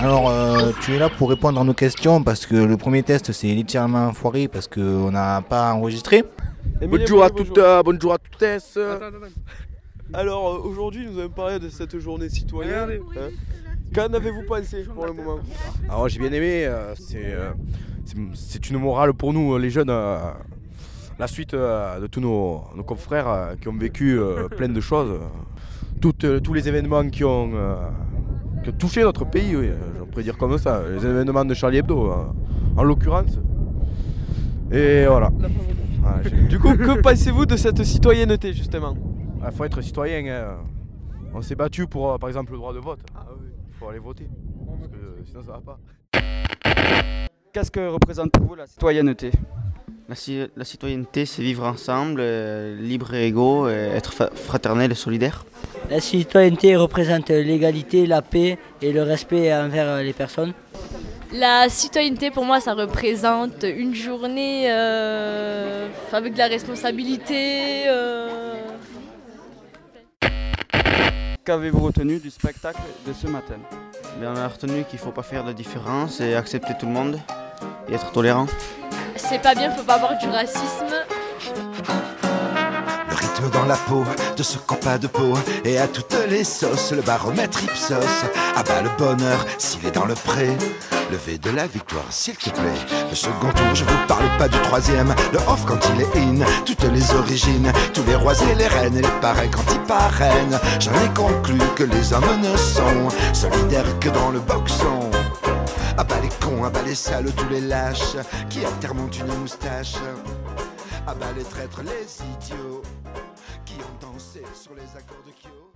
Alors, euh, tu es là pour répondre à nos questions parce que le premier test c'est littéralement foiré parce qu'on n'a pas enregistré. Bonjour à toutes, euh, bonjour à toutes. Alors euh, aujourd'hui, nous allons parler de cette journée citoyenne. Hein. Qu'en avez-vous pensé pour le moment Alors j'ai bien aimé, euh, c'est, euh, c'est- c'est une morale pour nous les jeunes. euh, la suite euh, de tous nos, nos confrères euh, qui ont vécu euh, plein de choses. euh, toutes, euh, tous les événements qui ont, euh, qui ont touché notre pays, oui, euh, on pourrait dire comme ça. Les événements de Charlie Hebdo, euh, en l'occurrence. Et voilà. J'ai- Du coup, que pensez-vous de cette citoyenneté justement? Il faut être citoyen. hein. On s'est battu pour, euh, par exemple, le droit de vote. Il faut aller voter. Parce que euh, sinon, ça va pas. Qu'est-ce que représente pour vous la citoyenneté? La, ci- la citoyenneté, c'est vivre ensemble, euh, libre et égaux, et être fraternel et solidaire. La citoyenneté représente l'égalité, la paix et le respect envers les personnes. La citoyenneté, pour moi, ça représente une journée euh, avec de la responsabilité. euh, Qu'avez-vous retenu du spectacle de ce matin? On a retenu qu'il ne faut pas faire de différence et accepter tout le monde et être tolérant. C'est pas bien, faut pas avoir du racisme. Dans la peau de ce compas de peau et à toutes les sauces, le baromètre Ipsos abat le bonheur s'il est dans le pré. Le V de la victoire, s'il te plaît. Le second tour, je vous parle pas du troisième. Le off quand il est in, toutes les origines, tous les rois et les reines et les parrains quand ils parrainent. J'en ai conclu que les hommes ne sont solidaires que dans le boxon. Ah les cons, ah les salauds, tous les lâches qui à terre montent une moustache. Ah les traîtres, les idiots sur les accords de Kyo.